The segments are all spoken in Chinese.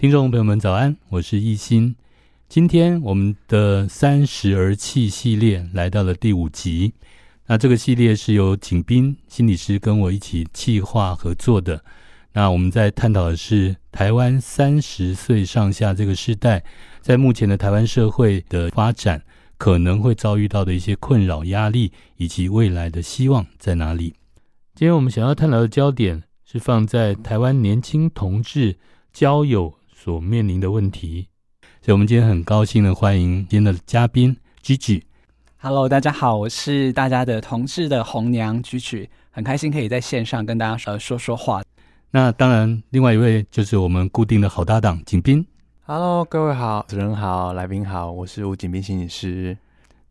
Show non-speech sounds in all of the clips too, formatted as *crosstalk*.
听众朋友们，早安！我是易欣。今天我们的三十而气系列来到了第五集。那这个系列是由景斌心理师跟我一起企划合作的。那我们在探讨的是台湾三十岁上下这个世代，在目前的台湾社会的发展，可能会遭遇到的一些困扰、压力，以及未来的希望在哪里。今天我们想要探讨的焦点是放在台湾年轻同志交友所面临的问题。所以，我们今天很高兴的欢迎今天的嘉宾 Gigi。Hello，大家好，我是大家的同事的红娘 Gigi，很开心可以在线上跟大家呃说说话。那当然，另外一位就是我们固定的好搭档景斌。Hello，各位好，主持人好，来宾好，我是吴景斌心理师。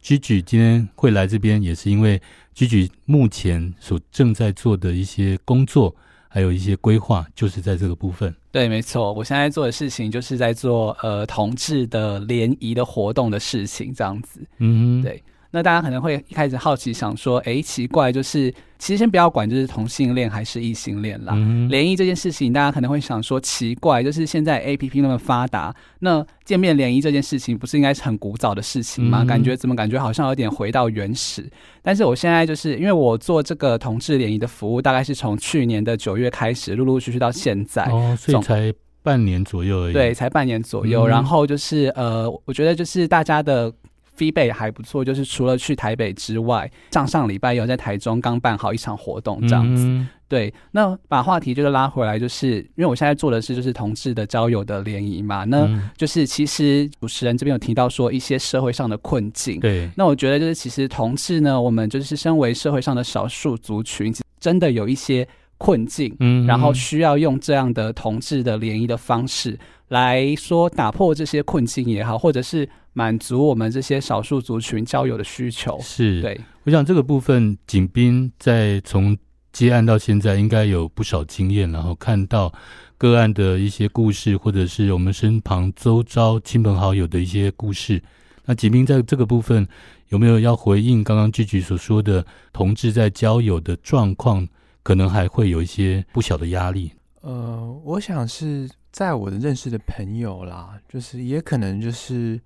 Gigi 今天会来这边，也是因为 Gigi 目前所正在做的一些工作。还有一些规划，就是在这个部分。对，没错，我现在做的事情就是在做呃同志的联谊的活动的事情，这样子。嗯哼，对。那大家可能会一开始好奇，想说，哎，奇怪，就是其实先不要管，就是同性恋还是异性恋啦。嗯、联谊这件事情，大家可能会想说，奇怪，就是现在 APP 那么发达，那见面联谊这件事情，不是应该是很古早的事情吗？嗯、感觉怎么感觉好像有点回到原始？但是我现在就是因为我做这个同志联谊的服务，大概是从去年的九月开始，陆陆续续到现在，哦，所以才半年左右而已。对，才半年左右。嗯、然后就是呃，我觉得就是大家的。Feedback 还不错，就是除了去台北之外，上上礼拜有在台中刚办好一场活动，这样子。嗯、对，那把话题就是拉回来，就是因为我现在做的是就是同志的交友的联谊嘛，那就是其实主持人这边有提到说一些社会上的困境。对，那我觉得就是其实同志呢，我们就是身为社会上的少数族群，真的有一些困境，嗯，然后需要用这样的同志的联谊的方式来说打破这些困境也好，或者是。满足我们这些少数族群交友的需求，是对。我想这个部分，景斌在从接案到现在，应该有不少经验，然后看到个案的一些故事，或者是我们身旁周遭亲朋好友的一些故事。那景斌在这个部分有没有要回应刚刚 Gigi 所说的，同志在交友的状况，可能还会有一些不小的压力？呃，我想是在我的认识的朋友啦，就是也可能就是。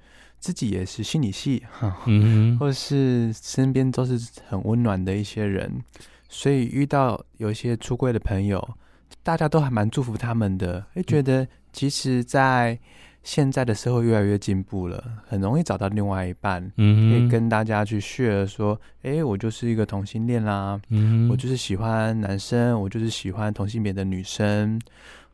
自己也是心理系，嗯，或者是身边都是很温暖的一些人，所以遇到有一些出柜的朋友，大家都还蛮祝福他们的，会觉得其实，在现在的社会越来越进步了，很容易找到另外一半，嗯，可以跟大家去 share 说，哎，我就是一个同性恋啦，嗯，我就是喜欢男生，我就是喜欢同性别的女生，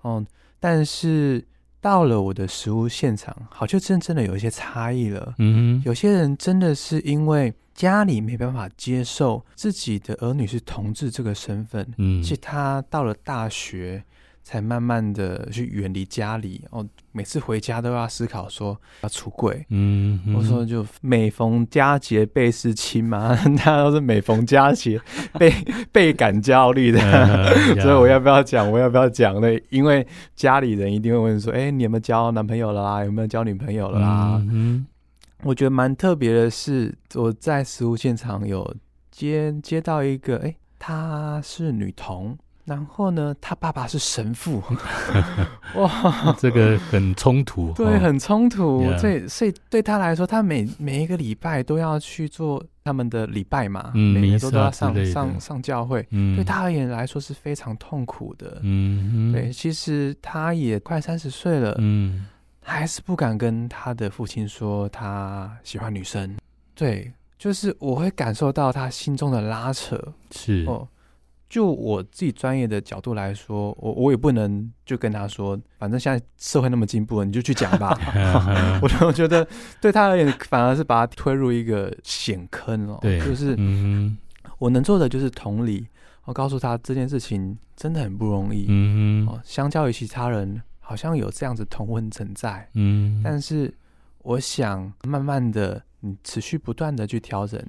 哦，但是。到了我的实物现场，好像真正的有一些差异了。嗯，有些人真的是因为家里没办法接受自己的儿女是同志这个身份，嗯，其实他到了大学。才慢慢的去远离家里哦，每次回家都要思考说要出柜。嗯，我说就每逢佳节倍思亲嘛，*laughs* 大家都是每逢佳节 *laughs* 倍倍感焦虑的，*laughs* 所以我要不要讲？我要不要讲呢？因为家里人一定会问说：“哎、欸，你有没有交男朋友了啦？有没有交女朋友了啦？”嗯，我觉得蛮特别的是，我在食物现场有接接到一个，哎、欸，她是女同。然后呢，他爸爸是神父，*laughs* 哇，*laughs* 这个很冲突，对，很冲突。所以，所以对他来说，他每每一个礼拜都要去做他们的礼拜嘛，嗯、每个都都要上上上教会。嗯、对他而言来说是非常痛苦的。嗯，对，其实他也快三十岁了，嗯，还是不敢跟他的父亲说他喜欢女生。对，就是我会感受到他心中的拉扯，是哦。就我自己专业的角度来说，我我也不能就跟他说，反正现在社会那么进步了，你就去讲吧。*laughs* *laughs* 我我觉得对他而言，反而是把他推入一个险坑哦。对，就是我能做的就是同理，我告诉他这件事情真的很不容易。嗯哦，相较于其他人，好像有这样子同温存在。嗯，但是我想慢慢的，你持续不断的去调整，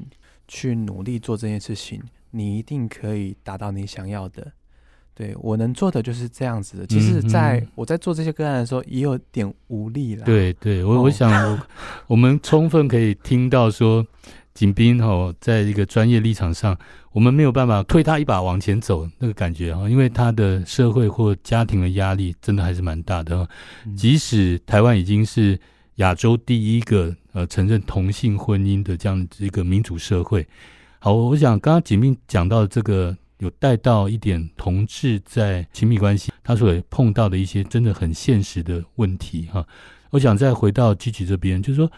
去努力做这件事情。你一定可以达到你想要的，对，我能做的就是这样子的。其实，在我在做这些个案的时候，也有点无力了。对，对我 *laughs* 我想我，我们充分可以听到说，景斌哦，在一个专业立场上，我们没有办法推他一把往前走那个感觉哈，因为他的社会或家庭的压力真的还是蛮大的。即使台湾已经是亚洲第一个呃承认同性婚姻的这样一个民主社会，好，我想刚刚锦觅讲到的这个有带到一点同志在亲密关系他所碰到的一些真的很现实的问题哈。我想再回到积极这边，就是说。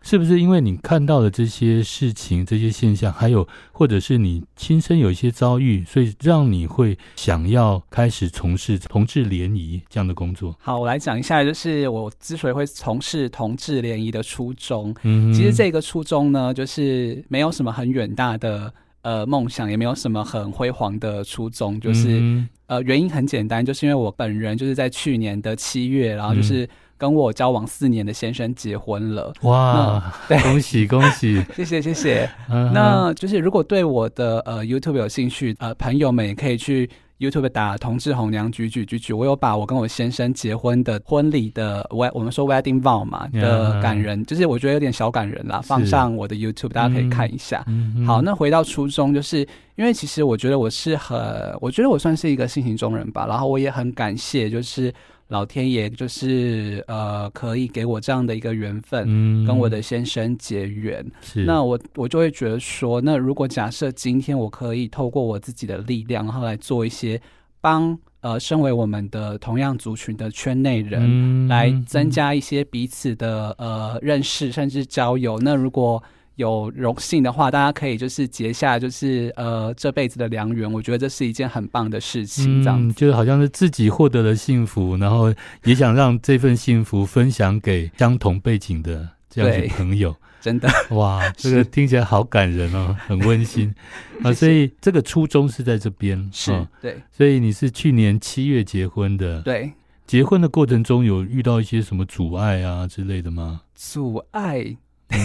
是不是因为你看到的这些事情、这些现象，还有或者是你亲身有一些遭遇，所以让你会想要开始从事同志联谊这样的工作？好，我来讲一下，就是我之所以会从事同志联谊的初衷。嗯，其实这个初衷呢，就是没有什么很远大的呃梦想，也没有什么很辉煌的初衷，就是、嗯、呃原因很简单，就是因为我本人就是在去年的七月，然后就是。嗯跟我交往四年的先生结婚了，哇！对，*laughs* 恭喜 *laughs* 恭喜，谢谢谢谢。那就是如果对我的呃 YouTube 有兴趣，呃，朋友们也可以去 YouTube 打“同志红娘举举举举”，我有把我跟我先生结婚的婚礼的我我们说 Wedding Vow 嘛的感人，就是我觉得有点小感人啦，放上我的 YouTube，大家可以看一下。嗯、好，那回到初衷，就是因为其实我觉得我是很，我觉得我算是一个性情中人吧，然后我也很感谢，就是。老天爷就是呃，可以给我这样的一个缘分，嗯、跟我的先生结缘。是，那我我就会觉得说，那如果假设今天我可以透过我自己的力量，然后来做一些帮呃，身为我们的同样族群的圈内人，嗯、来增加一些彼此的呃认识，甚至交友。那如果有荣幸的话，大家可以就是结下就是呃这辈子的良缘，我觉得这是一件很棒的事情。这样、嗯，就是好像是自己获得了幸福，然后也想让这份幸福分享给相同背景的这样的朋友。真的哇，*laughs* 这个听起来好感人哦，很温馨 *laughs* 啊。所以这个初衷是在这边，是、哦、对。所以你是去年七月结婚的，对。结婚的过程中有遇到一些什么阻碍啊之类的吗？阻碍。嗯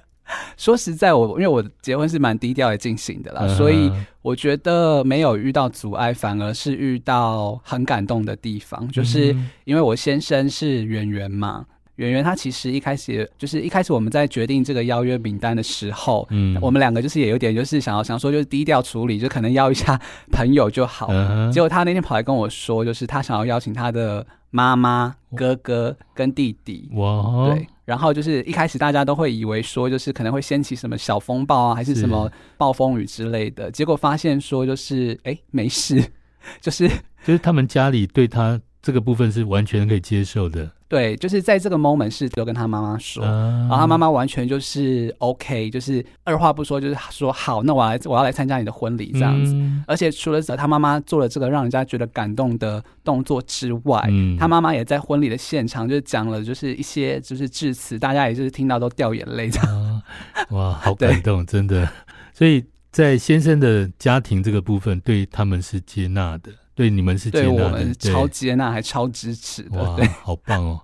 *laughs* *laughs* 说实在，我因为我结婚是蛮低调的进行的啦，嗯、所以我觉得没有遇到阻碍，反而是遇到很感动的地方。就是因为我先生是圆圆嘛，圆圆他其实一开始就是一开始我们在决定这个邀约名单的时候，嗯，我们两个就是也有点就是想要想说就是低调处理，就可能邀一下朋友就好。嗯、结果他那天跑来跟我说，就是他想要邀请他的妈妈、哥哥跟弟弟。哇，对。然后就是一开始大家都会以为说，就是可能会掀起什么小风暴啊，还是什么暴风雨之类的。结果发现说，就是哎，没事，*laughs* 就是就是他们家里对他这个部分是完全可以接受的。对，就是在这个 moment 是都跟他妈妈说，嗯、然后他妈妈完全就是 OK，就是二话不说，就是说好，那我来我要来参加你的婚礼这样子。嗯、而且除了他妈妈做了这个让人家觉得感动的动作之外，嗯、他妈妈也在婚礼的现场就是讲了就是一些就是致辞，大家也就是听到都掉眼泪这样、嗯。哇，好感动，真的。所以在先生的家庭这个部分，对他们是接纳的。对你们是接纳，对我们超接纳，还超支持的。哇，好棒哦！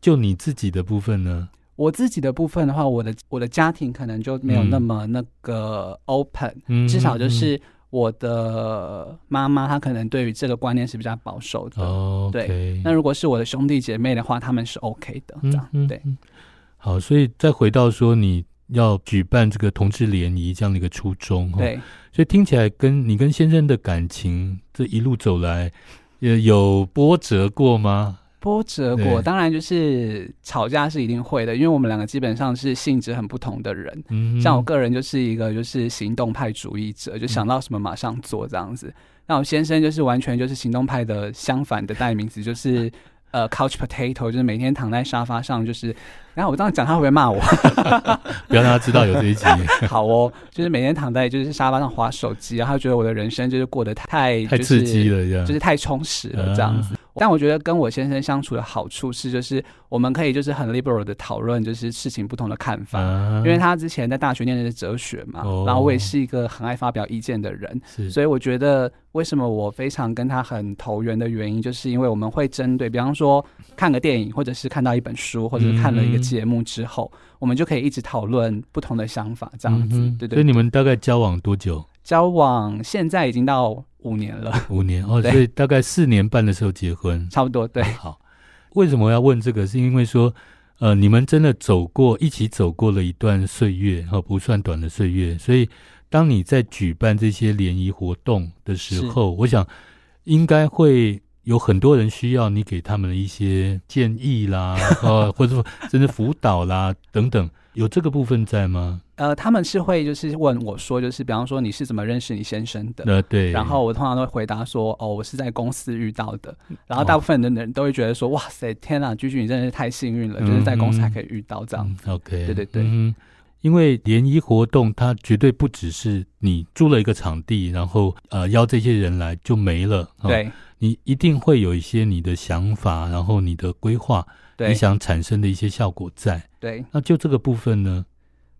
就你自己的部分呢？我自己的部分的话，我的我的家庭可能就没有那么那个 open，嗯，至少就是我的妈妈，她可能对于这个观念是比较保守的。哦，对。那如果是我的兄弟姐妹的话，他们是 OK 的，这样对。好，所以再回到说你。要举办这个同志联谊这样的一个初衷，对，所以听起来跟你跟先生的感情这一路走来，也有波折过吗？波折过，对当然就是吵架是一定会的，因为我们两个基本上是性质很不同的人。嗯，像我个人就是一个就是行动派主义者，就想到什么马上做这样子。嗯、那我先生就是完全就是行动派的相反的代名词，就是。呃，couch potato 就是每天躺在沙发上，就是，然后我这样讲他会不会骂我？*laughs* 不要让他知道有这一集。*laughs* 好哦，就是每天躺在就是沙发上划手机，然后觉得我的人生就是过得太、就是、太刺激了，这样就是太充实了这样子。啊但我觉得跟我先生相处的好处是，就是我们可以就是很 liberal 的讨论，就是事情不同的看法。因为他之前在大学念的是哲学嘛，然后我也是一个很爱发表意见的人，所以我觉得为什么我非常跟他很投缘的原因，就是因为我们会针对，比方说看个电影，或者是看到一本书，或者是看了一个节目之后，我们就可以一直讨论不同的想法，这样子。对对。所以你们大概交往多久？交往现在已经到。五年了，五年哦，所以大概四年半的时候结婚，差不多对。好，为什么要问这个？是因为说，呃，你们真的走过一起走过了一段岁月，哈，不算短的岁月。所以，当你在举办这些联谊活动的时候，我想应该会有很多人需要你给他们的一些建议啦，*laughs* 呃，或者说甚至辅导啦等等，有这个部分在吗？呃，他们是会就是问我说，就是比方说你是怎么认识你先生的？呃，对。然后我通常都会回答说，哦，我是在公司遇到的。然后大部分的人都会觉得说，哇塞，天啊，居居你真的是太幸运了，嗯，就是在公司还可以遇到这样子。嗯，OK，对对对。嗯，因为联谊活动它绝对不只是你租了一个场地，然后呃邀这些人来就没了。哦，对，你一定会有一些你的想法，然后你的规划，你想产生的一些效果在。对，那就这个部分呢？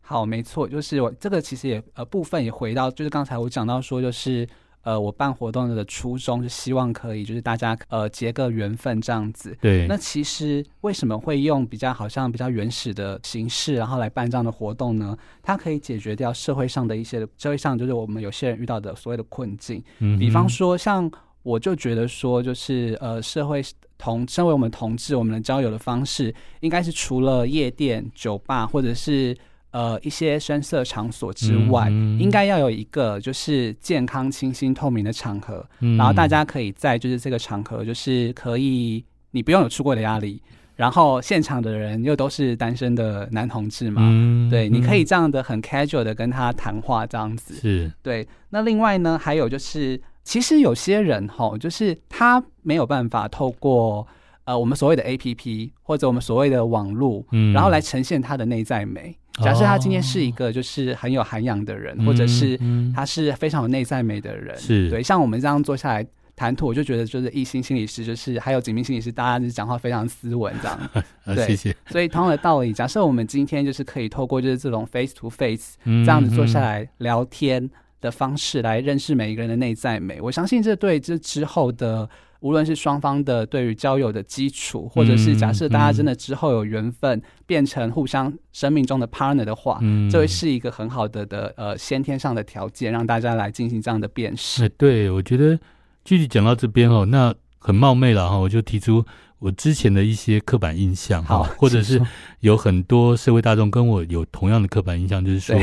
好，没错，就是我这个其实也呃部分也回到，就是刚才我讲到说，就是呃我办活动的初衷是希望可以就是大家呃结个缘分这样子。对。那其实为什么会用比较好像比较原始的形式，然后来办这样的活动呢？它可以解决掉社会上的一些社会上就是我们有些人遇到的所谓的困境。嗯。比方说，像我就觉得说，就是呃社会同身为我们同志，我们的交友的方式应该是除了夜店、酒吧或者是。呃，一些声色场所之外，嗯、应该要有一个就是健康、清新、透明的场合，嗯，然后大家可以在就是这个场合，就是可以你不用有出柜的压力，然后现场的人又都是单身的男同志嘛，嗯、对，你可以这样的很 casual 的跟他谈话，这样子是对。那另外呢，还有就是，其实有些人哈，就是他没有办法透过呃我们所谓的 APP 或者我们所谓的网络，嗯，然后来呈现他的内在美。假设他今天是一个就是很有涵养的人，哦，或者是他是非常有内在美的人，是对。像我们这样坐下来谈吐，我就觉得就是一心心理师，就是还有景明心理师，大家就是讲话非常斯文这样。啊、*laughs* 对，谢谢。所以同样的道理，假设我们今天就是可以透过就是这种 face to face 这样子坐下来聊天的方式来认识每一个人的内在美，我相信这对这之后的。无论是双方的对于交友的基础，或者是假设大家真的之后有缘分变成互相生命中的 partner 的话，嗯，这会是一个很好的的呃先天上的条件，让大家来进行这样的辨识。对，我觉得具体讲到这边哦，那很冒昧了哈，我就提出我之前的一些刻板印象哈，或者是有很多社会大众跟我有同样的刻板印象，就是说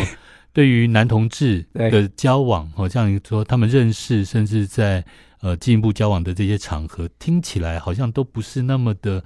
对于男同志的交往，好像说他们认识，甚至在。呃，进一步交往的这些场合，听起来好像都不是那么的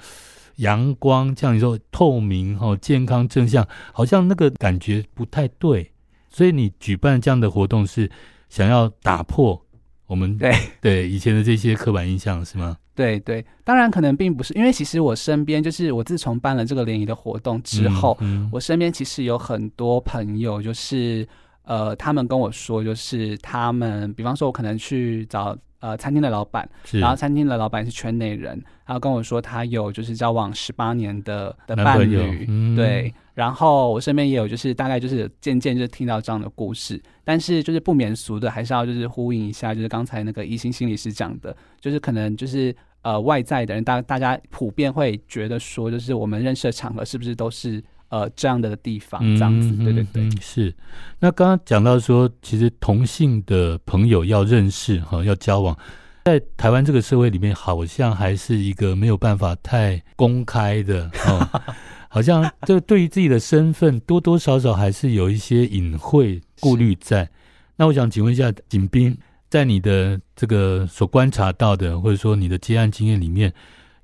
阳光，像你说透明、哈健康、正向，好像那个感觉不太对。所以你举办这样的活动，是想要打破我们对对以前的这些刻板印象，是吗？对对，当然可能并不是，因为其实我身边就是我自从办了这个联谊的活动之后，嗯嗯、我身边其实有很多朋友，就是呃，他们跟我说，就是他们，比方说，我可能去找。呃，餐厅的老板，然后餐厅的老板是圈内人，然后跟我说他有就是交往十八年的的伴侣，嗯，对，然后我身边也有就是大概就是渐渐就听到这样的故事，但是就是不免俗的，还是要就是呼应一下，就是刚才那个一心心理师讲的，就是可能就是呃外在的人，大大家普遍会觉得说，就是我们认识的场合是不是都是。呃，这样的地方，这样子，嗯、对对对，是。那刚刚讲到说，其实同性的朋友要认识哈，要交往，在台湾这个社会里面，好像还是一个没有办法太公开的哦，好像这对于自己的身份，多多少少还是有一些隐晦顾虑在。那我想请问一下，景斌，在你的这个所观察到的，或者说你的接案经验里面，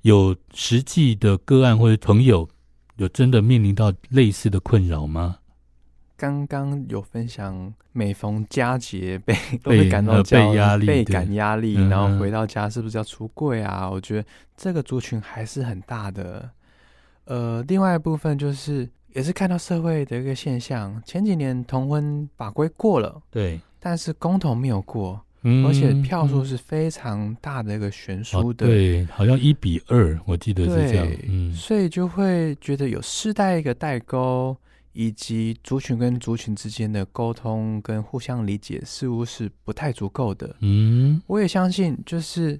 有实际的个案或者朋友？有真的面临到类似的困扰吗？刚刚有分享，每逢佳节被 *laughs* 都会感到焦被压力，倍感压力，然后回到家是不是要出柜啊？我觉得这个族群还是很大的。呃，另外一部分就是也是看到社会的一个现象，前几年同婚法规过了，对，但是公投没有过。而且票数是非常大的一个悬殊的，哦，对，好像一比二，我记得是这样。嗯，所以就会觉得有世代一个代沟，以及族群跟族群之间的沟通跟互相理解，似乎是不太足够的。嗯，我也相信，就是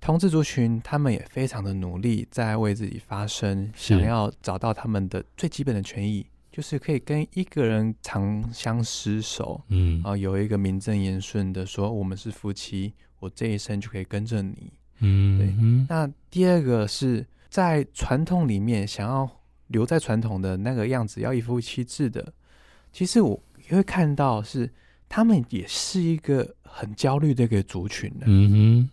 同志族群他们也非常的努力，在为自己发声，想要找到他们的最基本的权益。就是可以跟一个人长相厮守，嗯，啊，有一个名正言顺的说我们是夫妻，我这一生就可以跟着你，嗯，对。那第二个是在传统里面想要留在传统的那个样子，要一夫一妻制的，其实我也会看到是他们也是一个很焦虑的一个族群的。嗯哼，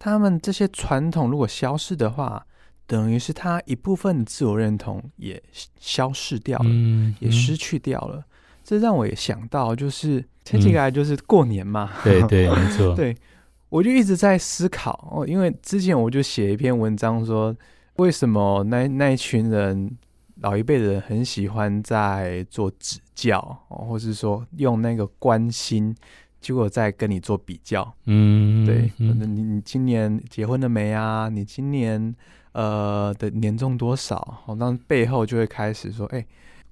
他们这些传统如果消失的话，等于是他一部分的自我认同也消失掉了，嗯、也失去掉了。这让我也想到，就是前几个来就是过年嘛，嗯、对对，没错，*laughs* 对，我就一直在思考哦，因为之前我就写一篇文章说。为什么那那一群人老一辈的人很喜欢在做指教，或是说用那个关心，结果在跟你做比较？嗯，对，你你今年结婚了没啊？你今年呃的年终多少？哦，那背后就会开始说，哎，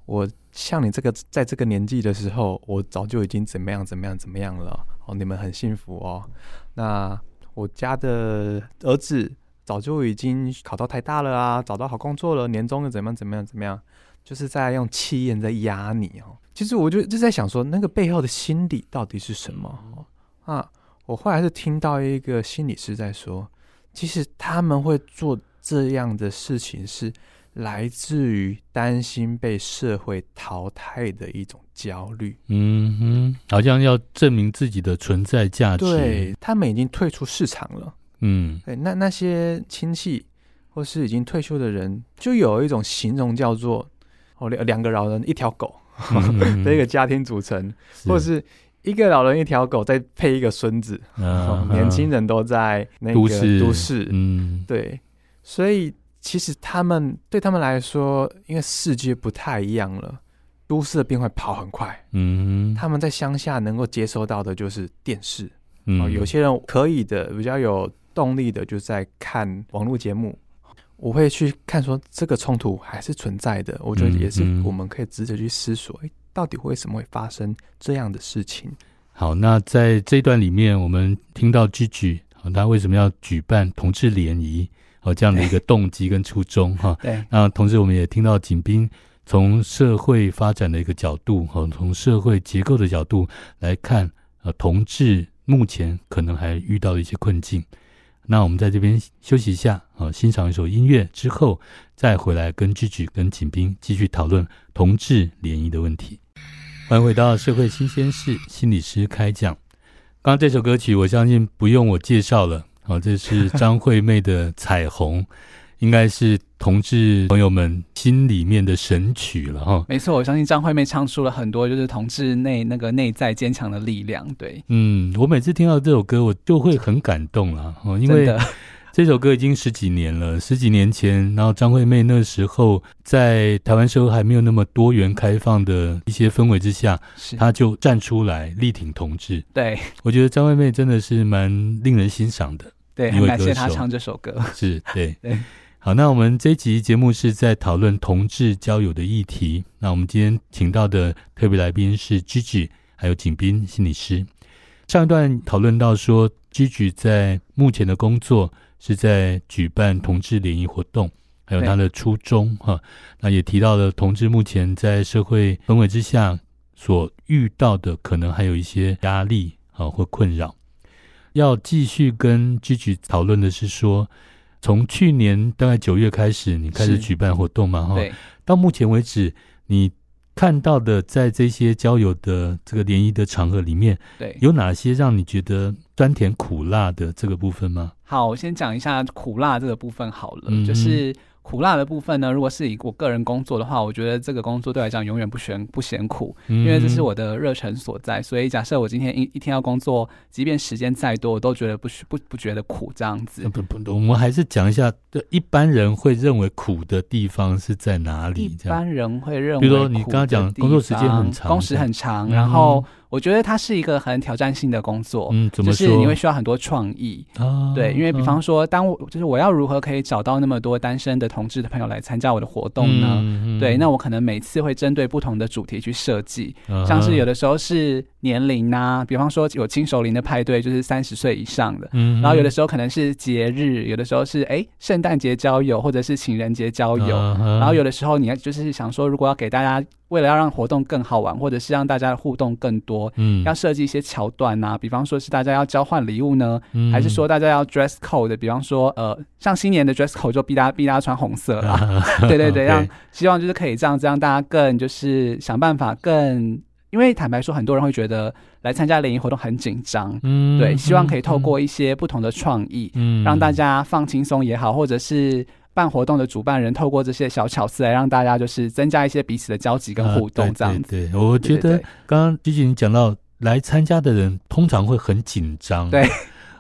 我像你这个在这个年纪的时候，我早就已经怎么样怎么样怎么样了。哦，你们很幸福哦。那我家的儿子。早就已经考到台大了啊，找到好工作了，年终又怎么样怎么样怎么样，就是在用气焰在压你哦。其实我就就在想说，那个背后的心理到底是什么啊？我后来是听到一个心理师在说，其实他们会做这样的事情，是来自于担心被社会淘汰的一种焦虑。嗯哼，好像要证明自己的存在价值。对，他们已经退出市场了。嗯，对，那那些亲戚或是已经退休的人，就有一种形容叫做哦，两两个老人一条狗的一个家庭组成，或是一个老人一条狗再配一个孙子，年轻人都在那个都市，嗯，对，所以其实他们对他们来说，因为世界不太一样了，都市的变化跑很快，嗯，他们在乡下能够接收到的就是电视，嗯，有些人可以的，比较有。动力的就在看网络节目，我会去看说这个冲突还是存在的，我觉得也是我们可以值得去思索，诶、嗯嗯，到底为什么会发生这样的事情？好，那在这一段里面，我们听到 Gigi 他为什么要举办同志联谊，哦，这样的一个动机跟初衷哈。对。那同时我们也听到景斌从社会发展的一个角度，哈，从社会结构的角度来看，呃，同志目前可能还遇到一些困境。那我们在这边休息一下，啊，欣赏一首音乐之后，再回来跟 Gigi 跟景斌继续讨论同志联谊的问题。欢迎回到社会新鲜事，心理师开讲。刚刚这首歌曲，我相信不用我介绍了，啊，这是张惠妹的《彩虹》。应该是同志朋友们心里面的神曲了哈。没错，我相信张惠妹唱出了很多就是同志内那个内在坚强的力量。对，嗯，我每次听到这首歌，我就会很感动了哦，因为 *laughs* 这首歌已经十几年了，十几年前，然后张惠妹那时候在台湾社会还没有那么多元开放的一些氛围之下，她就站出来力挺同志。对，我觉得张惠妹真的是蛮令人欣赏的。对，很感谢他唱这首歌。是，对，*laughs* 对。好，那我们这一集节目是在讨论同志交友的议题。那我们今天请到的特别来宾是 Gigi，还有景斌心理师。上一段讨论到说，Gigi 在目前的工作是在举办同志联谊活动，还有他的初衷哈。那也提到了同志目前在社会氛围之下所遇到的可能还有一些压力啊或困扰。要继续跟 Gigi 讨论的是说。从去年大概九月开始，你开始举办活动嘛？哈，到目前为止，你看到的在这些交友的这个联谊的场合里面，对，有哪些让你觉得酸甜苦辣的这个部分吗？好，我先讲一下苦辣这个部分好了，嗯、就是。苦辣的部分呢，如果是以我个人工作的话，我觉得这个工作对我来讲永远不嫌不嫌苦，因为这是我的热忱所在。所以假设我今天一一天要工作，即便时间再多，我都觉得不不不觉得苦这样子。不不，我们还是讲一下，对一般人会认为苦的地方是在哪里？一般人会认为，比如说你刚刚讲工作时间很长，工时很长，然后。我觉得它是一个很挑战性的工作，嗯，怎么说？就是你会需要很多创意，啊，对，因为比方说，当我就是我要如何可以找到那么多单身的同志的朋友来参加我的活动呢？嗯嗯、对，那我可能每次会针对不同的主题去设计，啊，像是有的时候是年龄啊，比方说有亲熟龄的派对，就是三十岁以上的，嗯，然后有的时候可能是节日，有的时候是哎圣诞节交友或者是情人节交友，啊，然后有的时候你要就是想说，如果要给大家为了要让活动更好玩，或者是让大家的互动更多，嗯，要设计一些桥段呐、啊，比方说是大家要交换礼物呢，嗯、还是说大家要 dress code？比方说，呃，像新年的 dress code 就逼大家逼大家穿红色啦，*laughs* 对对对，让希望就是可以这样子让大家更就是想办法更，因为坦白说，很多人会觉得来参加联谊活动很紧张，嗯，对，希望可以透过一些不同的创意，嗯，让大家放轻松也好，或者是。办活动的主办人透过这些小巧思来让大家就是增加一些彼此的交集跟互动，这样子。啊、对，对，对，我觉得刚刚 Gigi 你讲到来参加的人通常会很紧张。对，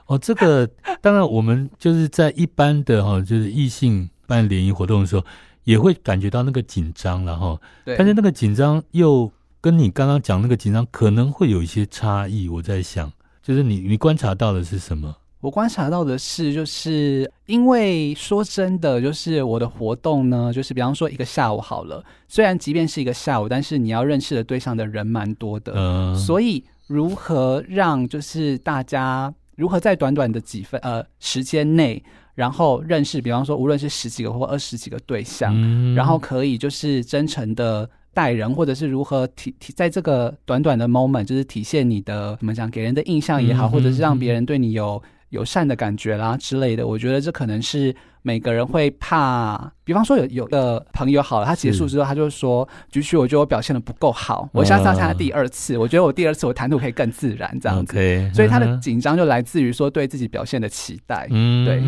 哦，这个当然我们就是在一般的哈，就是异性办联谊活动的时候，也会感觉到那个紧张了哈。对。但是那个紧张又跟你刚刚讲那个紧张可能会有一些差异。我在想，就是你你观察到的是什么？我观察到的是，就是因为说真的，就是我的活动呢，就是比方说一个下午好了，虽然即便是一个下午，但是你要认识的对象的人蛮多的，嗯，所以如何让就是大家如何在短短的几分呃时间内，然后认识，比方说无论是十几个或二十几个对象，嗯，然后可以就是真诚的待人，或者是如何体体在这个短短的 moment，就是体现你的怎么讲给人的印象也好，嗯，或者是让别人对你有。友善的感觉啦之类的，我觉得这可能是每个人会怕。比方说有有的朋友好了，他结束之后他就说：“菊菊，我觉得我表现的不够好，我下次要参加第二次，我觉得我第二次我谈吐可以更自然这样子。”所以他的紧张就来自于说对自己表现的期待。嗯，对。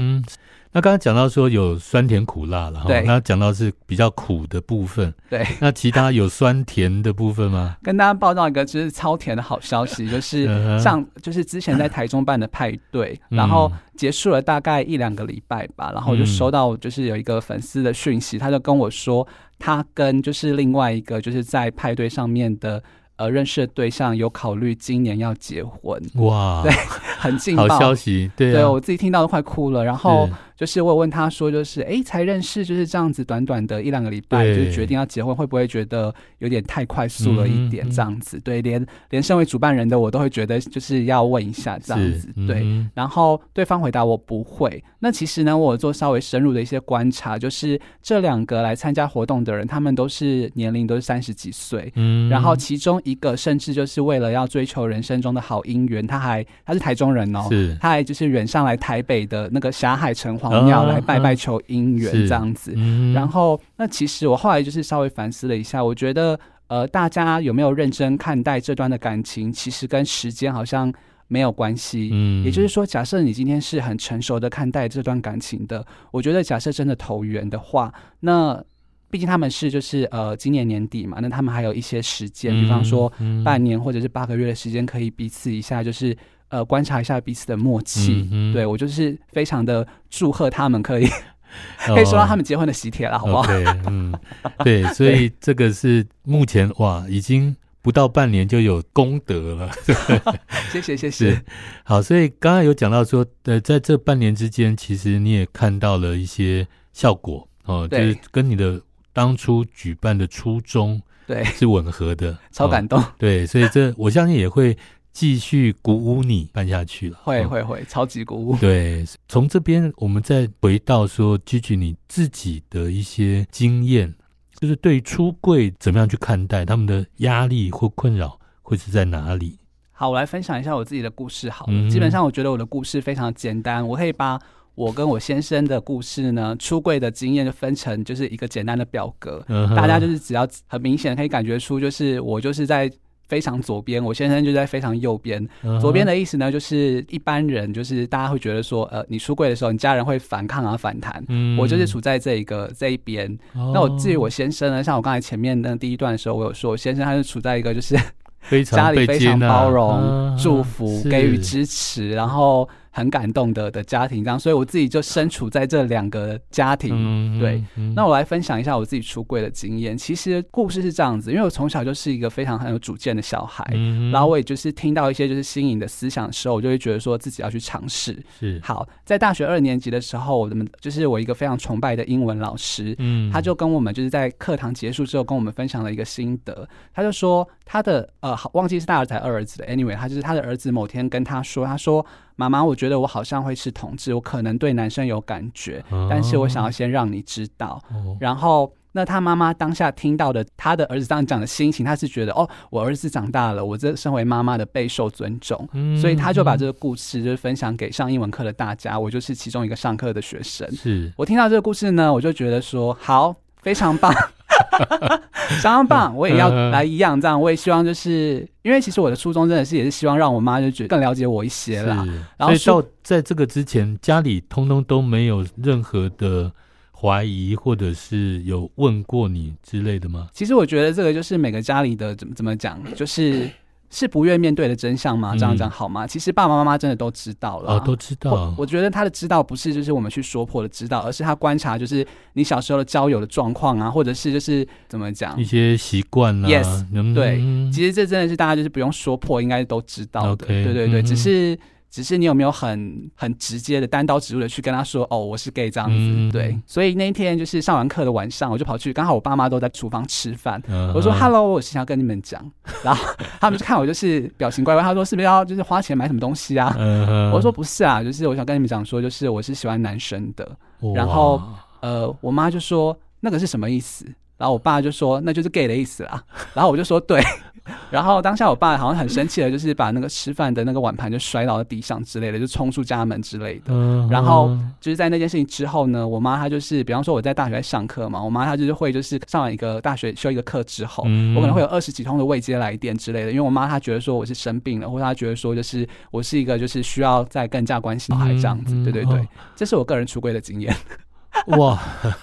那刚刚讲到说有酸甜苦辣了哈，对那讲到是比较苦的部分，对。*laughs* 那其他有酸甜的部分吗？*laughs* 跟大家报道一个就是超甜的好消息，*laughs* 就是上就是之前在台中办的派对，嗯、然后结束了大概一两个礼拜吧，然后就收到就是有一个粉丝的讯息，他就跟我说他跟就是另外一个就是在派对上面的。呃，认识的对象有考虑今年要结婚，哇，对，很劲爆，好消息，对、啊，对我自己听到都快哭了。然后就是我有问他说，就是哎，才认识就是这样子，短短的一两个礼拜对就决定要结婚，会不会觉得有点太快速了一点？这样子，嗯、对，连连身为主办人的我都会觉得就是要问一下这样子，嗯、对。然后对方回答我不会。那其实呢，我做稍微深入的一些观察，就是这两个来参加活动的人，他们都是年龄都是三十几岁，嗯，然后其中。一个甚至就是为了要追求人生中的好姻缘，他还他是台中人哦，是他还就是远上来台北的那个霞海城隍庙来拜拜求姻缘这样子。嗯、然后那其实我后来就是稍微反思了一下，我觉得呃大家有没有认真看待这段的感情，其实跟时间好像没有关系。嗯，也就是说，假设你今天是很成熟的看待这段感情的，我觉得假设真的投缘的话，那。毕竟他们是就是呃今年年底嘛，那他们还有一些时间，嗯、比方说半年或者是八个月的时间，可以彼此一下就是呃观察一下彼此的默契。嗯、哼对我就是非常的祝贺他们可以、*laughs* 哦、可以收到他们结婚的喜帖了，好不好？Okay, 嗯，对，所以这个是目前哇，已经不到半年就有功德了。*laughs* 谢谢谢谢。好，所以刚刚有讲到说，呃，在这半年之间，其实你也看到了一些效果哦，就是跟你的。当初举办的初衷对是吻合的，超感动。对，所以这我相信也会继续鼓舞你办下去了。会会会，超级鼓舞。对，从这边我们再回到说，Gigi 你自己的一些经验，就是对于出柜怎么样去看待，他们的压力或困扰会是在哪里？好，我来分享一下我自己的故事。好了，嗯、基本上我觉得我的故事非常简单，我可以把。我跟我先生的故事呢，出柜的经验就分成就是一个简单的表格，uh. 大家就是只要很明显可以感觉出，就是我就是在非常左边，我先生就在非常右边。Uh. 左边的意思呢，就是一般人就是大家会觉得说，呃，你出柜的时候，你家人会反抗啊反弹，嗯、我就是处在这一个这一边。Oh. 那我至于我先生呢，像我刚才前面那第一段的时候，我有说，我先生他是处在一个就是 *laughs* 非常家里非常包容、uh. 祝福、给予支持，然后。很感动的的家庭，这样，所以我自己就身处在这两个家庭。嗯、对，嗯、那我来分享一下我自己出柜的经验。其实故事是这样子，因为我从小就是一个非常很有主见的小孩，嗯、然后我也就是听到一些就是新颖的思想的时候，我就会觉得说自己要去尝试。是，好，在大学二年级的时候，我们就是我一个非常崇拜的英文老师，嗯，他就跟我们就是在课堂结束之后跟我们分享了一个心得，他就说他的呃，忘记是大儿子还是二儿子的，anyway，他就是他的儿子某天跟他说，他说。妈妈，我觉得我好像会是同志，我可能对男生有感觉，但是我想要先让你知道。然后那他妈妈当下听到的他的儿子这样讲的心情，他是觉得哦，我儿子长大了，我这身为妈妈的备受尊重，嗯，所以他就把这个故事就是分享给上英文课的大家，我就是其中一个上课的学生。是我听到这个故事呢，我就觉得说好，非常棒。*laughs* 相当棒，我也要来一样这样。我也希望就是因为其实我的初衷真的是也是希望让我妈就觉得更了解我一些啦。然后到在这个之前，家里通通都没有任何的怀疑，或者是有问过你之类的吗？其实我觉得这个就是每个家里的怎么怎么讲，就是。是不愿面对的真相吗？这样讲好吗？嗯、其实爸爸妈妈真的都知道了，哦，都知道。我，我觉得他的知道不是就是我们去说破的知道，而是他观察，就是你小时候的交友的状况啊，或者是就是怎么讲一些习惯啊。Yes，嗯、对，其实这真的是大家就是不用说破，应该都知道的。Okay, 对对对，嗯、只是。只是你有没有很很直接的单刀直入的去跟他说哦，我是 gay 这样子。嗯、对，所以那一天就是上完课的晚上，我就跑去，刚好我爸妈都在厨房吃饭，嗯、我说 hello，我是想要跟你们讲，*laughs* 然后他们就看我就是表情怪怪，他说是不是要就是花钱买什么东西啊？嗯、我说不是啊，就是我想跟你们讲说，就是我是喜欢男生的，然后呃，我妈就说那个是什么意思？然后我爸就说那就是 gay 的意思啦，然后我就说对。*laughs* 然后当下我爸好像很生气的，就是把那个吃饭的那个碗盘就摔到了地上之类的，就冲出家门之类的。然后就是在那件事情之后呢，我妈她就是，比方说我在大学在上课嘛，我妈她就是会就是上完一个大学修一个课之后，我可能会有二十几通的未接来电之类的，因为我妈她觉得说我是生病了，或者她觉得说就是我是一个就是需要再更加关心小孩这样子。对对对，这是我个人出柜的经验。哇，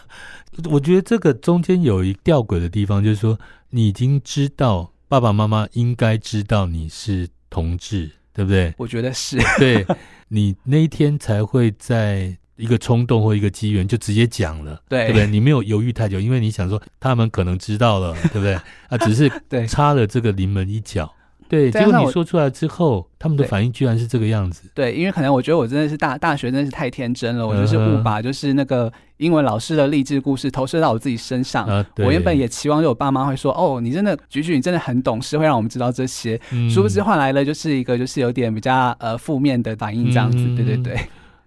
*laughs* 我觉得这个中间有一吊诡的地方，就是说你已经知道。爸爸妈妈应该知道你是同志，对不对？我觉得是。*laughs* 对，你那一天才会在一个冲动或一个机缘就直接讲了，对，对不对？你没有犹豫太久，因为你想说他们可能知道了，对不对？啊，只是 *laughs* 插了这个临门一脚。对，结果你说出来之后，他们的反应居然是这个样子。对，因为可能我觉得我真的是大大学真的是太天真了，我就是误把就是那个英文老师的励志故事投射到我自己身上。我原本也期望就我爸妈会说：“哦，你真的菊菊，你真的很懂事，会让我们知道这些。”殊不知换来了就是一个就是有点比较呃负面的反应这样子。对对对。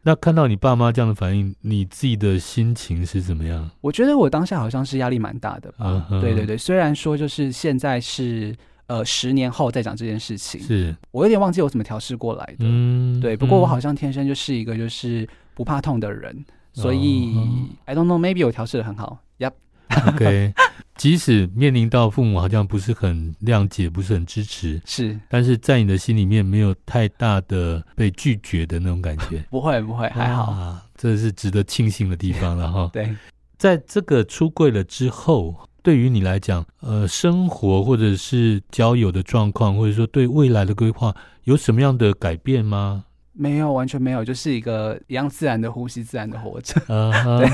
那看到你爸妈这样的反应，你自己的心情是怎么样？我觉得我当下好像是压力蛮大的吧。对对对，虽然说就是现在是。呃，十年后再讲这件事情，是我有点忘记我怎么调试过来的。嗯，对，不过我好像天生就是一个就是不怕痛的人，嗯、所以、哦、I don't know，maybe 我调试的很好。Yep，OK，*laughs* 即使面临到父母好像不是很谅解，不是很支持，是，但是在你的心里面没有太大的被拒绝的那种感觉。*laughs* 不会，不会，还好，这是值得庆幸的地方了哈。*laughs* 对，在这个出柜了之后。对于你来讲，呃，生活或者是交友的状况，或者说对未来的规划，有什么样的改变吗？没有，完全没有，就是一个一样自然的呼吸，自然的活着。Uh *laughs* huh. 对，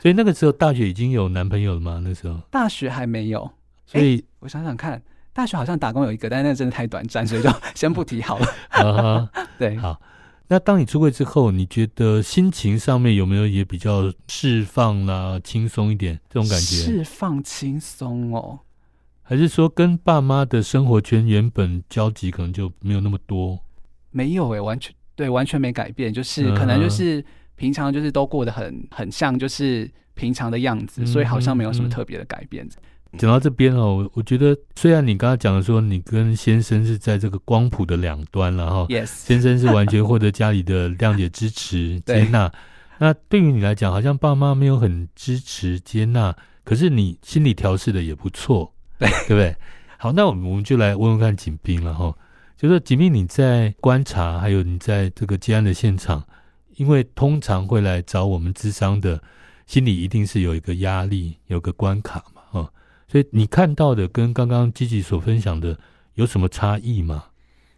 所以那个时候大学已经有男朋友了吗？那时候大学还没有，所以我想想看，大学好像打工有一个，但是那个真的太短暂，所以就先不提好了。*laughs* Uh huh. *laughs* 对，好。那当你出柜之后，你觉得心情上面有没有也比较释放啦、轻松一点这种感觉？释放轻松哦，还是说跟爸妈的生活圈原本交集可能就没有那么多？没有诶、欸，完全对，完全没改变，就是可能就是平常就是都过得很很像，就是平常的样子，嗯、所以好像没有什么特别的改变。嗯嗯讲到这边哦，我我觉得虽然你刚刚讲的说你跟先生是在这个光谱的两端了哈，Yes，先生是完全获得家里的谅解、支持、*laughs* 接纳。那对于你来讲，好像爸妈没有很支持、接纳，可是你心理调试的也不错，对，对不对？好，那我们我们就来问问看景斌了哈，就是景斌你在观察，还有你在这个接案的现场，因为通常会来找我们咨商的，心里一定是有一个压力，有个关卡。所以你看到的跟刚刚吉吉所分享的有什么差异吗？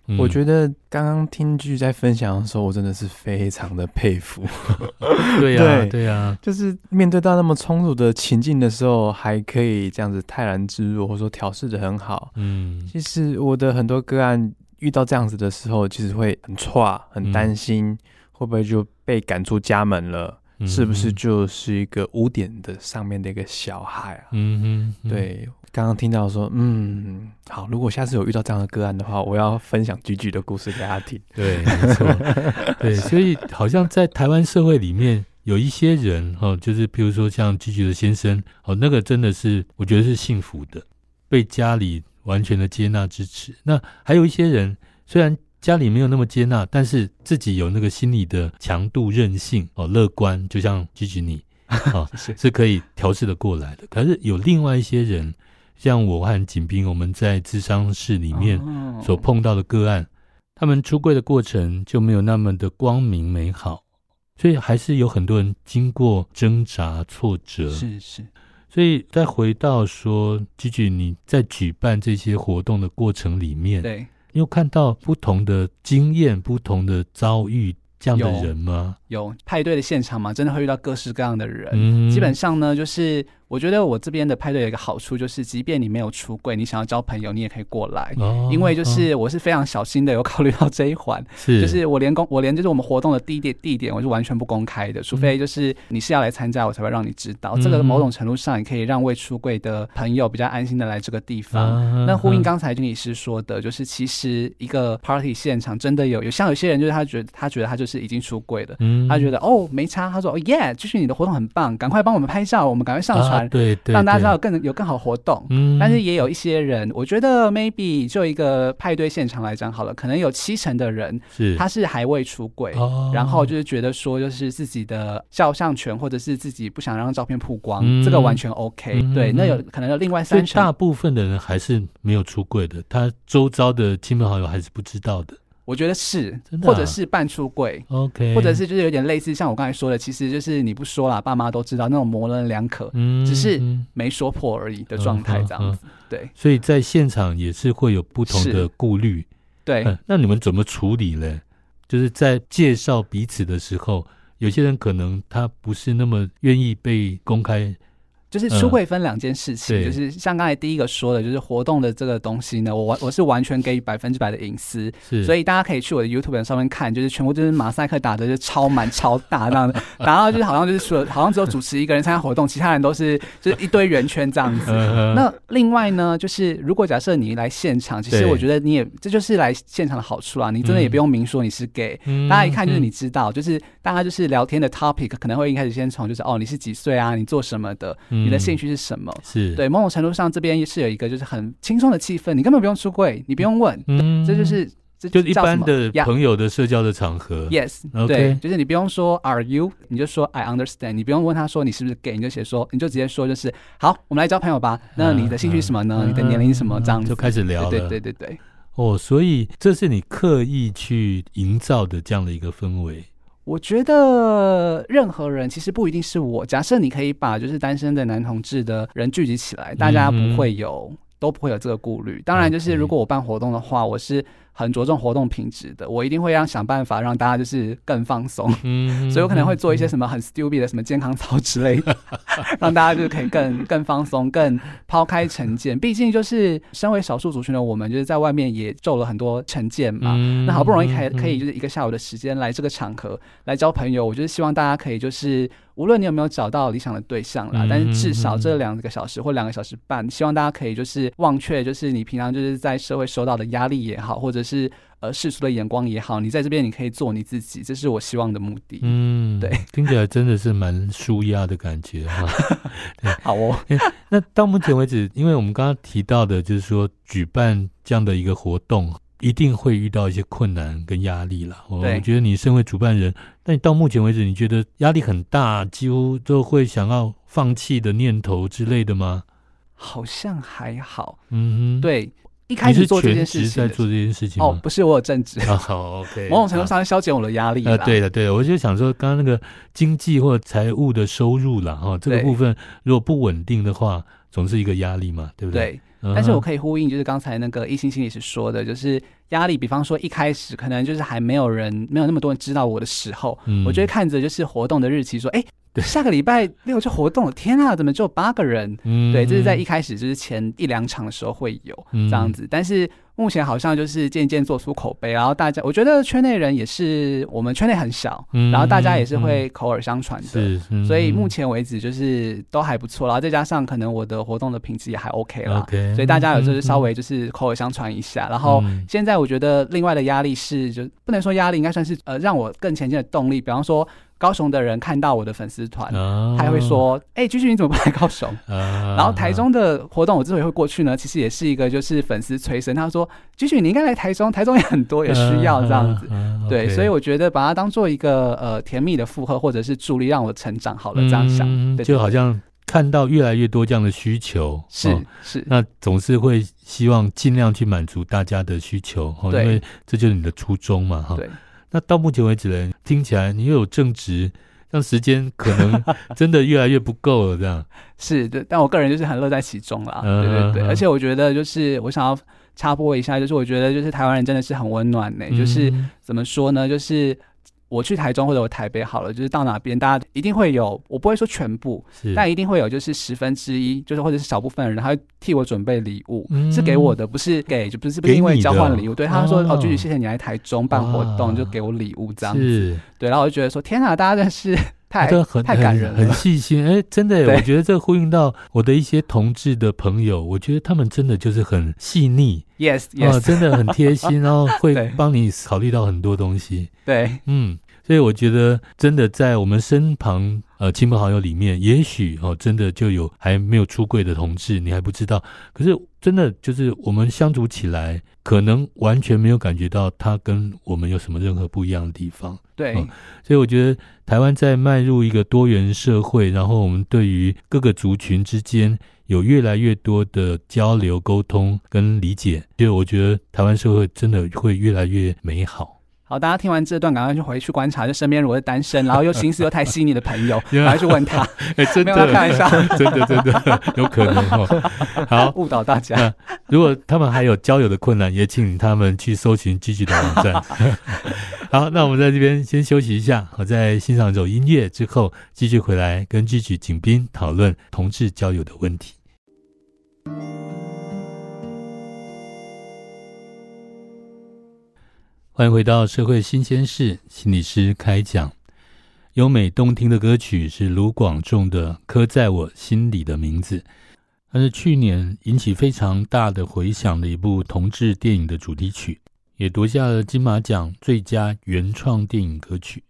嗯、我觉得刚刚听剧在分享的时候，我真的是非常的佩服。*laughs* 对呀、啊，对呀、啊，就是面对到那么冲突的情境的时候，还可以这样子泰然自若，或者说调试的很好。嗯，其实我的很多个案遇到这样子的时候，其实会很差，很担心、嗯、会不会就被赶出家门了。是不是就是一个污点的上面的一个小孩啊？嗯哼，嗯对，刚刚听到说，嗯，好，如果下次有遇到这样的个案的话，我要分享菊菊的故事给他听。对，没错，*laughs* 对，所以好像在台湾社会里面有一些人哦，就是譬如说像 Gigi 的先生哦，那个真的是我觉得是幸福的，被家里完全的接纳支持。那还有一些人，虽然家里没有那么接纳，但是自己有那个心理的强度、韧性哦，乐观，就像 Gigi 你哦，*laughs* 是是可以调试的过来的。可是有另外一些人，像我和景斌，我们在咨商室里面所碰到的个案，他们出柜的过程就没有那么的光明美好。所以还是有很多人经过挣扎、挫折，是是。所以再回到说，Gigi，你在举办这些活动的过程里面，对，你有看到不同的经验、不同的遭遇这样的人吗？有，有派对的现场嘛，真的会遇到各式各样的人。嗯，基本上呢，就是。我觉得我这边的派对有一个好处，就是即便你没有出柜，你想要交朋友，你也可以过来。哦，因为就是我是非常小心的，有考虑到这一环，*laughs* 是就是我连公我连就是我们活动的地点地点，我是完全不公开的，除非就是你是要来参加，我才会让你知道。嗯、这个某种程度上也可以让未出柜的朋友比较安心的来这个地方。啊、那呼应刚才经理师说的，就是其实一个 party 现场真的有有像有些人就是他觉得他觉得他就是已经出柜了，嗯、他觉得哦没差，他说哦耶，就是你的活动很棒，赶快帮我们拍照，我们赶快上传。啊对，对，让大家知道有更有更好活动。嗯，但是也有一些人，我觉得 maybe 就一个派对现场来讲好了，可能有七成的人是他是还未出柜，哦，然后就是觉得说就是自己的肖像权或者是自己不想让照片曝光，嗯、这个完全 OK、嗯。对，那有可能有另外三成，大部分的人还是没有出柜的，他周遭的亲朋好友还是不知道的。我觉得是，啊、或者是半出柜，OK，或者是就是有点类似像我刚才说的，其实就是你不说啦，爸妈都知道那种模棱两可，嗯，只是没说破而已的状态这样子。嗯嗯嗯、对，所以在现场也是会有不同的顾虑。对、嗯，那你们怎么处理呢？就是在介绍彼此的时候，有些人可能他不是那么愿意被公开。就是出柜分两件事情，嗯、就是像刚才第一个说的，就是活动的这个东西呢，我完我是完全给予百分之百的隐私，是，所以大家可以去我的 YouTube 上面看，就是全部就是马赛克打的就超满超大那样的，*laughs* 然后就是好像就是说，好像只有主持一个人参加活动，其他人都是就是一堆圆圈这样子。嗯、那另外呢，就是如果假设你来现场，其实我觉得你也这就是来现场的好处啊，你真的也不用明说你是 gay，、嗯、大家一看就是你知道，嗯、就是大家就是聊天的 topic 可能会一开始先从就是哦你是几岁啊，你做什么的。你的兴趣是什么？是对某种程度上，这边是有一个就是很轻松的气氛，你根本不用出柜，你不用问，嗯，这就是这就一般的朋友的社交的场合。Yes，对，就是你不用说 Are you？你就说 I understand。你不用问他说你是不是 gay，你就写说，你就直接说就是好，我们来交朋友吧。那你的兴趣是什么呢？你的年龄什么？这样子就开始聊了。对对对对。哦，所以这是你刻意去营造的这样的一个氛围。我觉得任何人其实不一定是我。假设你可以把就是单身的男同志的人聚集起来，大家不会有，嗯、都不会有这个顾虑。当然，就是如果我办活动的话，我是。很着重活动品质的，我一定会让想办法让大家就是更放松，嗯，*laughs* 所以我可能会做一些什么很 stupid 的什么健康操之类的，*laughs* 让大家就是可以更 *laughs* 更放松，更抛开成见。毕竟就是身为少数族群的我们，就是在外面也受了很多成见嘛。嗯、那好不容易可以可以就是一个下午的时间来这个场合来交朋友，我就是希望大家可以就是无论你有没有找到理想的对象啦，但是至少这两个小时或两个小时半，希望大家可以就是忘却就是你平常就是在社会受到的压力也好，或者是呃世俗的眼光也好，你在这边你可以做你自己，这是我希望的目的。嗯，对，听起来真的是蛮舒压的感觉哈。*laughs* 对好哦，那到目前为止，因为我们刚刚提到的，就是说举办这样的一个活动，一定会遇到一些困难跟压力了。我觉得你身为主办人，那你到目前为止，你觉得压力很大，几乎都会想要放弃的念头之类的吗？好像还好。嗯哼，对。一开始做这件事情，在做这件事情哦，不是我有正职，好 *laughs* OK，*laughs* 某种程度上消减我的压力啊。对的，对的，我就想说，刚刚那个经济或财务的收入了哈，这个部分如果不稳定的话，总是一个压力嘛，对不对？对。但是我可以呼应，就是刚才那个一心心理师说的，就是压力。比方说一开始可能就是还没有人，没有那么多人知道我的时候，我就会看着就是活动的日期说，哎。*laughs* 下个礼拜六就活动了，天啊，怎么只有八个人？嗯，对，这是在一开始就是前一两场的时候会有这样子，嗯、但是。目前好像就是渐渐做出口碑，然后大家，我觉得圈内人也是，我们圈内很小，嗯、然后大家也是会口耳相传的，嗯、所以目前为止就是都还不错，然后再加上可能我的活动的品质也还 OK 了，okay, 所以大家有就是稍微就是口耳相传一下，嗯、然后现在我觉得另外的压力是，就不能说压力，应该算是呃让我更前进的动力，比方说高雄的人看到我的粉丝团，他还会说：“哎、欸，居居你怎么不来高雄？”然后台中的活动我之所以会过去呢，其实也是一个就是粉丝催生。他说：“居居你应该来台中，台中也很多，也需要这样子。”对，所以我觉得把它当做一个呃甜蜜的负荷或者是助力，让我成长好了这样想，就好像看到越来越多这样的需求，是是，那总是会希望尽量去满足大家的需求，因为这就是你的初衷嘛，哈。对。那到目前为止呢，听起来你又有正职，让时间可能 *laughs* 真的越来越不够了，这样是的。但我个人就是很乐在其中啦，对对对。而且我觉得就是我想要插播一下，就是我觉得就是台湾人真的是很温暖呢、欸。就是怎么说呢？就是。我去台中或者我台北好了，就是到哪边，大家一定会有，我不会说全部，是。但一定会有，就是十分之一，就是或者是少部分人，他会替我准备礼物，嗯、是给我的，不是给，就不是不是因为交换礼物，对，他说哦，菊菊、哦谢谢你来台中办活动，就给我礼物这样子，是。对，然后我就觉得说，天啊，大家真的是太很太感人了，很细心，哎、欸，真的，我觉得这呼应到我的一些同志的朋友，我觉得他们真的就是很细腻，yes yes，、哦、真的很贴心，*laughs* 然后会帮你考虑到很多东西。对，嗯，所以我觉得真的在我们身旁，呃，亲朋好友里面，也许哦，真的就有还没有出柜的同志，你还不知道。可是真的就是我们相处起来，可能完全没有感觉到他跟我们有什么任何不一样的地方。对，所以我觉得台湾在迈入一个多元社会，然后我们对于各个族群之间有越来越多的交流、沟通跟理解，所以我觉得台湾社会真的会越来越美好。好，大家听完这段，赶快就回去观察，就身边如果是单身，然后又心思又太细腻的朋友，*laughs* 赶快去问他。*laughs* 哎，真的，开玩笑，*laughs* 真的真的有可能哦。好，误导大家。如果他们还有交友的困难，也请他们去搜寻 GG 的网站。好，那我们在这边先休息一下，我在欣赏一首音乐之后，继续回来跟 GG 景斌讨论同志交友的问题。欢迎回到社会新鲜事，心理师开讲。优美动听的歌曲是卢广仲的《刻在我心里的名字》，它是去年引起非常大的回响的一部同志电影的主题曲，也夺下了金马奖最佳原创电影歌曲。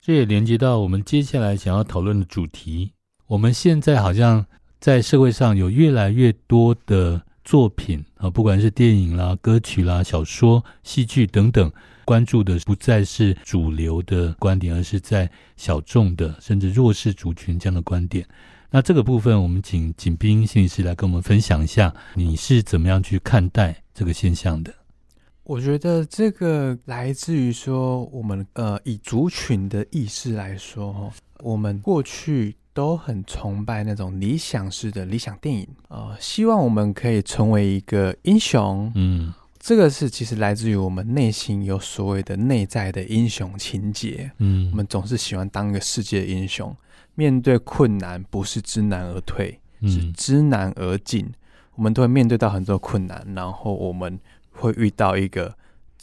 这也连接到我们接下来想要讨论的主题。我们现在好像在社会上有越来越多的作品啊，不管是电影啦、歌曲啦、小说、戏剧等等，关注的不再是主流的观点，而是在小众的甚至弱势族群这样的观点。那这个部分，我们请景斌心理师来跟我们分享一下，你是怎么样去看待这个现象的？我觉得这个来自于说，我们呃，以族群的意识来说，我们过去。都很崇拜那种理想式的理想电影啊、呃，希望我们可以成为一个英雄。嗯，这个是其实来自于我们内心有所谓的内在的英雄情节。嗯，我们总是喜欢当一个世界英雄，面对困难不是知难而退，是知难而进。我们都会面对到很多困难，然后我们会遇到一个。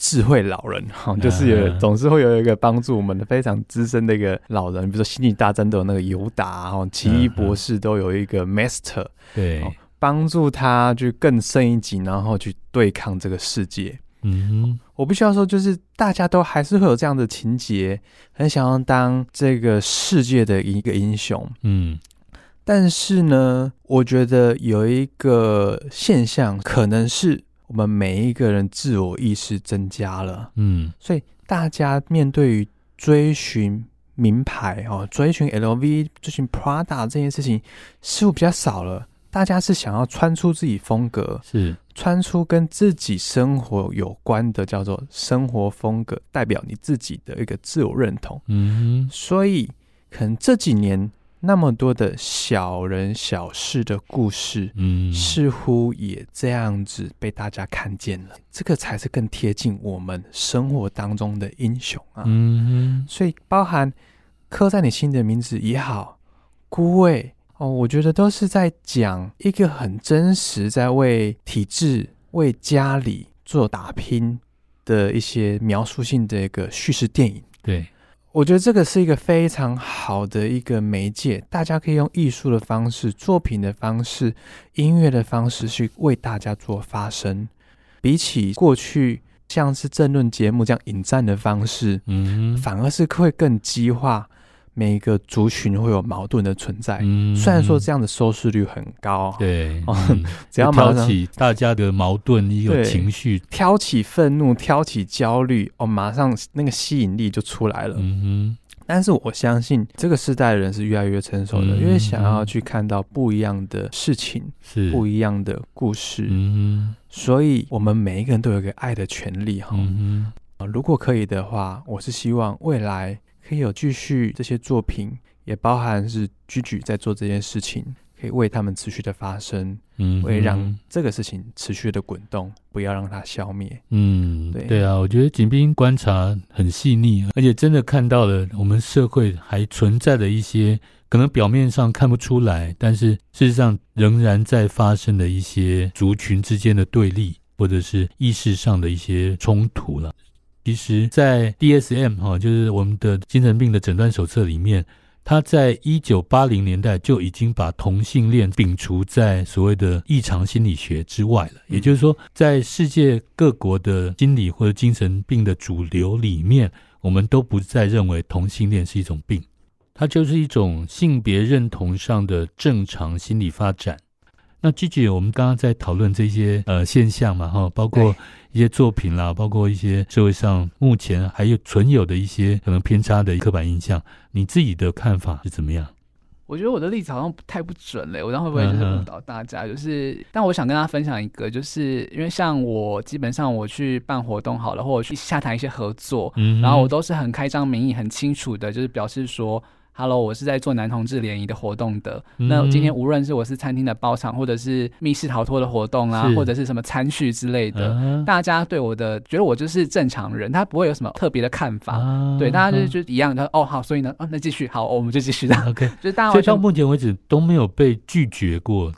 智慧老人哈，*laughs* 就是有总是会有一个帮助我们的非常资深的一个老人，比如说《星际大战》都有那个尤达哈，奇异博士都有一个 Master，对，帮助他去更升一级，然后去对抗这个世界。嗯哼，我必须要说，就是大家都还是会有这样的情节，很想要当这个世界的一个英雄。嗯，但是呢，我觉得有一个现象可能是。我们每一个人自我意识增加了，嗯，所以大家面对于追寻名牌哦，追寻 LV、追寻 Prada 这件事情似乎比较少了。大家是想要穿出自己风格，是穿出跟自己生活有关的，叫做生活风格，代表你自己的一个自我认同。嗯哼，所以可能这几年。那么多的小人小事的故事，嗯，似乎也这样子被大家看见了。这个才是更贴近我们生活当中的英雄啊。嗯，所以包含刻在你心的名字也好，孤味哦，我觉得都是在讲一个很真实，在为体制、为家里做打拼的一些描述性的一个叙事电影。对。我觉得这个是一个非常好的一个媒介，大家可以用艺术的方式、作品的方式、音乐的方式去为大家做发声。比起过去像是政论节目这样引战的方式，嗯哼，反而是会更激化每一个族群会有矛盾的存在。嗯，虽然说这样的收视率很高，对，嗯、*laughs* 只要挑起大家的矛盾，一个情绪，挑起愤怒，挑起焦虑，哦，马上那个吸引力就出来了。嗯哼。但是我相信这个时代的人是越来越成熟的，嗯、因为想要去看到不一样的事情，是不一样的故事。嗯，所以我们每一个人都有一个爱的权利哈。嗯，如果可以的话，我是希望未来可以有继续这些作品，也包含是 Gigi 在做这件事情。可以为他们持续的发生，嗯，会让这个事情持续的滚动，不要让它消灭。嗯，对对啊，我觉得锦斌观察很细腻，而且真的看到了我们社会还存在的一些可能表面上看不出来，但是事实上仍然在发生的一些族群之间的对立，或者是意识上的一些冲突了。其实，在 DSM 哈，就是我们的精神病的诊断手册里面。他在一九八零年代就已经把同性恋摒除在所谓的异常心理学之外了。也就是说，在世界各国的心理或者精神病的主流里面，我们都不再认为同性恋是一种病，它就是一种性别认同上的正常心理发展。那 Gigi，我们刚刚在讨论这些呃现象嘛，哈，包括一些作品啦，包括一些社会上目前还有存有的一些可能偏差的刻板印象，你自己的看法是怎么样？我觉得我的例子好像太不准了，我这样会不会就是误导大家？就是，但我想跟大家分享一个，就是因为像我基本上我去办活动好了，或者去洽谈一些合作，嗯，然后我都是很开张名义、很清楚的，就是表示说。Hello，我是在做男同志联谊的活动的。嗯、那今天无论是我是餐厅的包场，或者是密室逃脱的活动啊，或者是什么餐叙之类的，嗯，大家对我的觉得我就是正常人，他不会有什么特别的看法。啊、对，大家就就一样的。嗯、哦，好，所以呢，哦，那继续，好，我们就继续的。OK，就是大家。所以到目前为止都没有被拒绝过。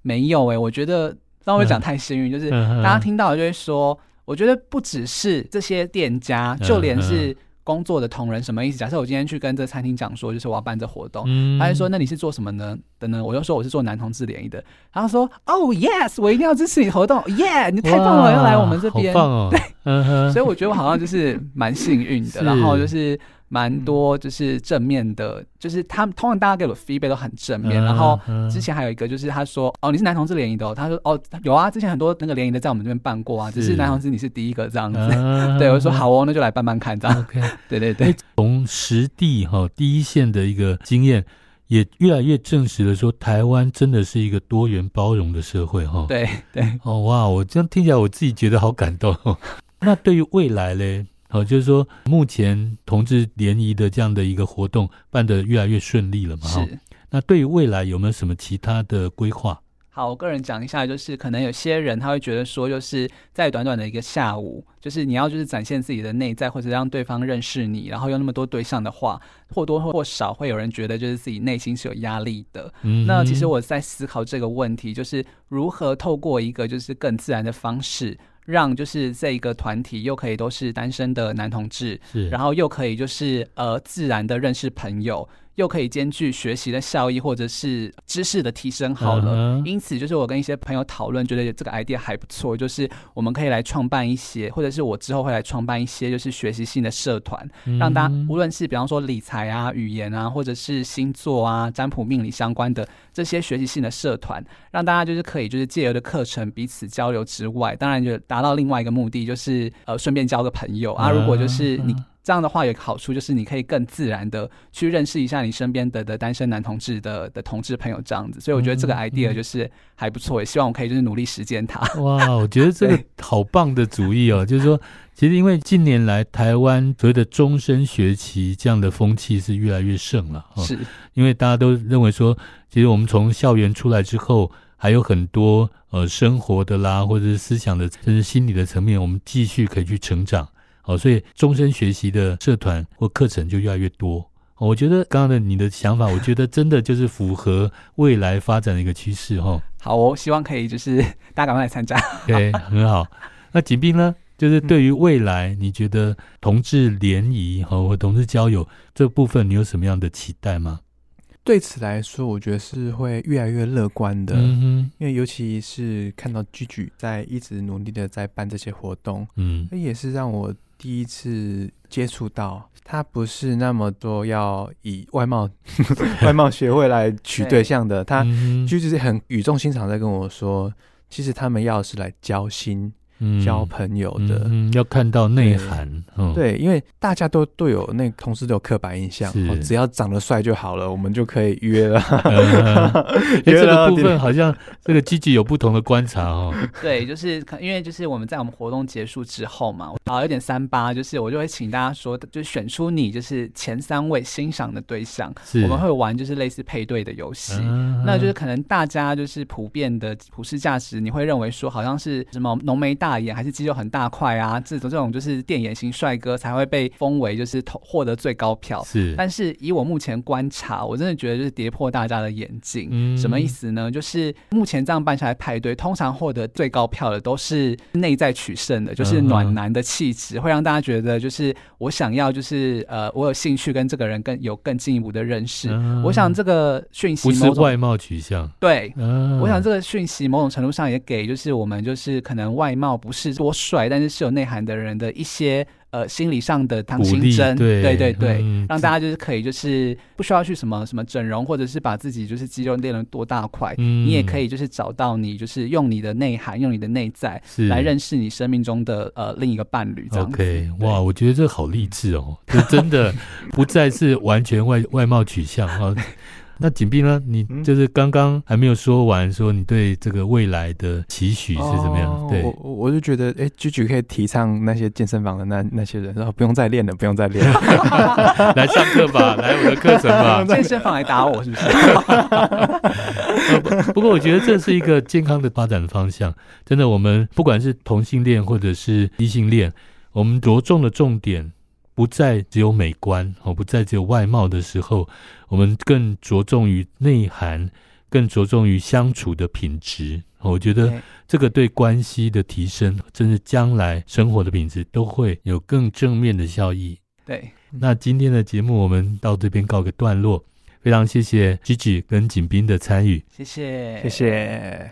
没有哎、欸，我觉得让我讲太幸运，嗯，就是大家听到就会说，我觉得不只是这些店家，就连是。工作的同仁什么意思？假设我今天去跟这餐厅讲说，就是我要办这活动，嗯、他就说：“那你是做什么呢的呢？”我就说：“我是做男同志联谊的。”然后说：“哦、oh,，yes，我一定要支持你活动，yeah，你太棒了，要来我们这边，哦、对、嗯，所以我觉得我好像就是蛮幸运的，*laughs* 然后就是。蛮多就是正面的，嗯、就是他们通常大家给我的 feedback 都很正面、嗯。然后之前还有一个就是他说：“哦，你是男同志联谊的、哦。”他说：“哦，有啊，之前很多那个联谊的在我们这边办过啊，只是男同志你是第一个这样子。嗯” *laughs* 对，我说：“好哦，那就来办办看。”这样对对 *laughs* 对。从实地哈第一线的一个经验，也越来越证实了说，台湾真的是一个多元包容的社会哈。对对。哦哇，我这样听起来我自己觉得好感动。那对于未来嘞？哦，就是说，目前同志联谊的这样的一个活动办得越来越顺利了嘛？是。那对于未来有没有什么其他的规划？好，我个人讲一下，就是可能有些人他会觉得说，就是在短短的一个下午，就是你要就是展现自己的内在，或者让对方认识你，然后有那么多对象的话，或多或少会有人觉得就是自己内心是有压力的。嗯。那其实我在思考这个问题，就是如何透过一个就是更自然的方式。让就是这一个团体又可以都是单身的男同志，然后又可以就是呃自然的认识朋友。又可以兼具学习的效益，或者是知识的提升。好了，uh -huh. 因此就是我跟一些朋友讨论，觉得这个 idea 还不错，就是我们可以来创办一些，或者是我之后会来创办一些，就是学习性的社团，uh. 让大家无论是比方说理财啊、语言啊，或者是星座啊、占卜命理相关的这些学习性的社团，让大家就是可以就是借由的课程彼此交流之外，当然就达到另外一个目的，就是呃顺便交个朋友啊。如果就是你。这样的话有个好处，就是你可以更自然的去认识一下你身边的的单身男同志的的同志朋友，这样子。所以我觉得这个 idea 就是还不错，也希望我可以就是努力实践它。哇，我觉得这个 *laughs* 好棒的主意哦！就是说，其实因为近年来台湾所谓的终身学习这样的风气是越来越盛了，是因为大家都认为说，其实我们从校园出来之后，还有很多呃生活的啦，或者是思想的，甚至心理的层面，我们继续可以去成长。好，所以终身学习的社团或课程就越来越多。我觉得刚刚的你的想法，我觉得真的就是符合未来发展的一个趋势哈。*laughs* 好，我希望可以就是 *laughs* 大家赶快来参加。对，很好。那景斌呢？就是对于未来，你觉得同志联谊和同志交友这部分，你有什么样的期待吗？对此来说，我觉得是会越来越乐观的。嗯哼，因为尤其是看到 Gigi 在一直努力的在办这些活动，嗯，那也是让我第一次接触到，他不是那么多要以外貌 *laughs* *laughs* 外貌协会来取对象的，他 Gigi 是很语重心长在跟我说，其实他们要是来交心。交朋友的，嗯嗯、要看到内涵。对，嗯、对，因为大家都都有那同事都有刻板印象，哦只要长得帅就好了，我们就可以约了。*laughs* 这个部分好像这个 Gigi 有不同的观察哦。对，就是可因为就是我们在我们活动结束之后嘛，啊有点三八，就是我就会请大家说，就选出你就是前三位欣赏的对象，是我们会玩就是类似配对的游戏。嗯、那就是可能大家就是普遍的普世价值，你会认为说好像是什么浓眉大。大眼还是肌肉很大块啊？这种这种就是电眼型帅哥才会被封为就是获得最高票。是，但是以我目前观察，我真的觉得就是跌破大家的眼镜。嗯，什么意思呢？就是目前这样办下来派对，通常获得最高票的都是内在取胜的，就是暖男的气质，会让大家觉得就是我想要就是呃，我有兴趣跟这个人更有更进一步的认识。我想这个讯息不是外貌取向，对，我想这个讯息某种程度上也给就是我们就是可能外貌。不是多帅，但是是有内涵的人的一些呃心理上的唐心针，对对对对，嗯、让大家就是可以就是不需要去什么什么整容，或者是把自己就是肌肉练了多大块，嗯、你也可以就是找到你就是用你的内涵，用你的内在来认识你生命中的呃另一个伴侣。这样 OK，哇，我觉得这好励志哦，就真的不再是完全外外貌取向哈。*laughs* 那景斌呢？你就是刚刚还没有说完，说你对这个未来的期许是怎么样？哦、对，我我就觉得，哎，Gigi 可以提倡那些健身房的那那些人，然后不用再练了，不用再练了，*laughs* *laughs* 来上课吧，来我的课程吧。*laughs* 健身房来打我是不是？不过我觉得这是一个健康的发展方向。真的，我们不管是同性恋或者是异性恋，我们着重的重点。不再只有美观哦，不再只有外貌的时候，我们更着重于内涵，更着重于相处的品质。我觉得这个对关系的提升，甚至将来生活的品质，都会有更正面的效益。对，那今天的节目我们到这边告个段落，非常谢谢 Gigi 跟景斌的参与，谢谢，谢谢。